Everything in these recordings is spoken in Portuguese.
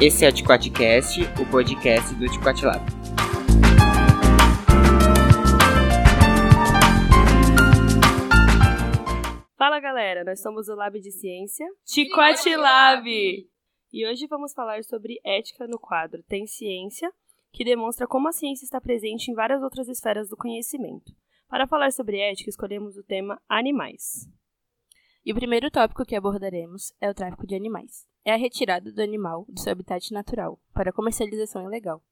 Esse é o Tiquatcast, o podcast do Tiquatilab. Fala galera, nós somos o Lab de Ciência, Tiquatilab! E hoje vamos falar sobre ética no quadro Tem Ciência, que demonstra como a ciência está presente em várias outras esferas do conhecimento. Para falar sobre ética, escolhemos o tema animais. E o primeiro tópico que abordaremos é o tráfico de animais. É a retirada do animal do seu habitat natural para comercialização ilegal.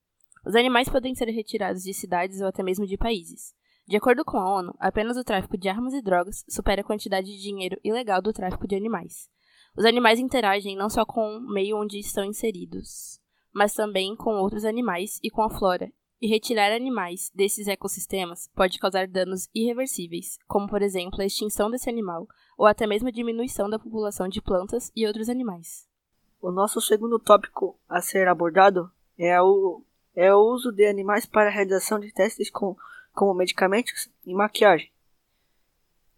Os animais podem ser retirados de cidades ou até mesmo de países. De acordo com a ONU, apenas o tráfico de armas e drogas supera a quantidade de dinheiro ilegal do tráfico de animais. Os animais interagem não só com o meio onde estão inseridos, mas também com outros animais e com a flora. E retirar animais desses ecossistemas pode causar danos irreversíveis, como por exemplo a extinção desse animal ou até mesmo a diminuição da população de plantas e outros animais. O nosso segundo tópico a ser abordado é o, é o uso de animais para a realização de testes com, como medicamentos e maquiagem.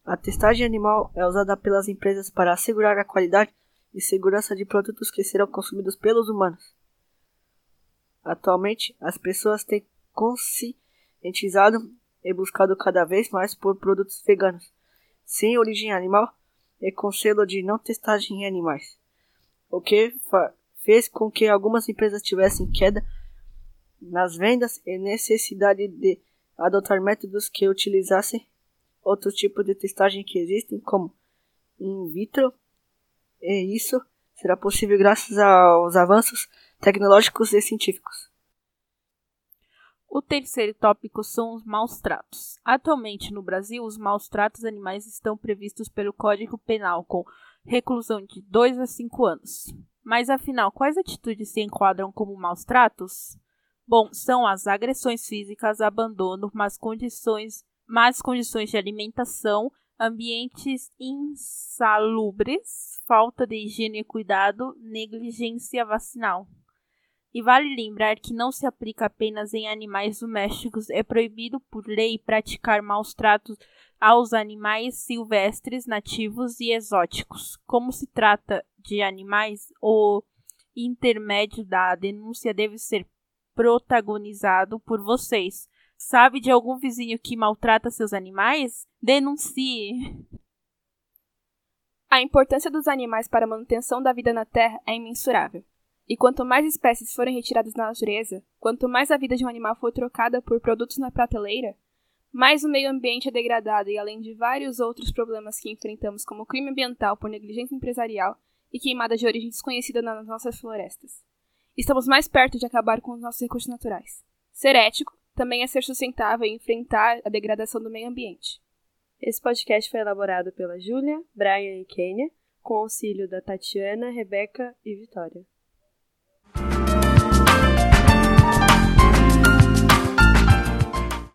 A testagem animal é usada pelas empresas para assegurar a qualidade e segurança de produtos que serão consumidos pelos humanos. Atualmente, as pessoas têm conscientizado e buscado cada vez mais por produtos veganos, sem origem animal e com selo de não testagem em animais, o que fez com que algumas empresas tivessem queda nas vendas e necessidade de adotar métodos que utilizassem outros tipos de testagem que existem, como in vitro, e isso será possível graças aos avanços tecnológicos e científicos. O terceiro tópico são os maus tratos. Atualmente no Brasil, os maus tratos animais estão previstos pelo Código Penal com reclusão de 2 a 5 anos. Mas afinal, quais atitudes se enquadram como maus tratos? Bom, são as agressões físicas, abandono, más condições más condições de alimentação, ambientes insalubres, falta de higiene e cuidado, negligência vacinal. E vale lembrar que não se aplica apenas em animais domésticos, é proibido por lei praticar maus tratos aos animais silvestres, nativos e exóticos. Como se trata de animais, o intermédio da denúncia deve ser protagonizado por vocês, Sabe de algum vizinho que maltrata seus animais? Denuncie! A importância dos animais para a manutenção da vida na Terra é imensurável. E quanto mais espécies forem retiradas da natureza, quanto mais a vida de um animal for trocada por produtos na prateleira, mais o meio ambiente é degradado e além de vários outros problemas que enfrentamos, como crime ambiental por negligência empresarial e queimada de origem desconhecida nas nossas florestas. Estamos mais perto de acabar com os nossos recursos naturais. Ser ético também é ser sustentável e enfrentar a degradação do meio ambiente. Esse podcast foi elaborado pela Júlia, Brian e Kênia, com auxílio da Tatiana, Rebeca e Vitória. Thank you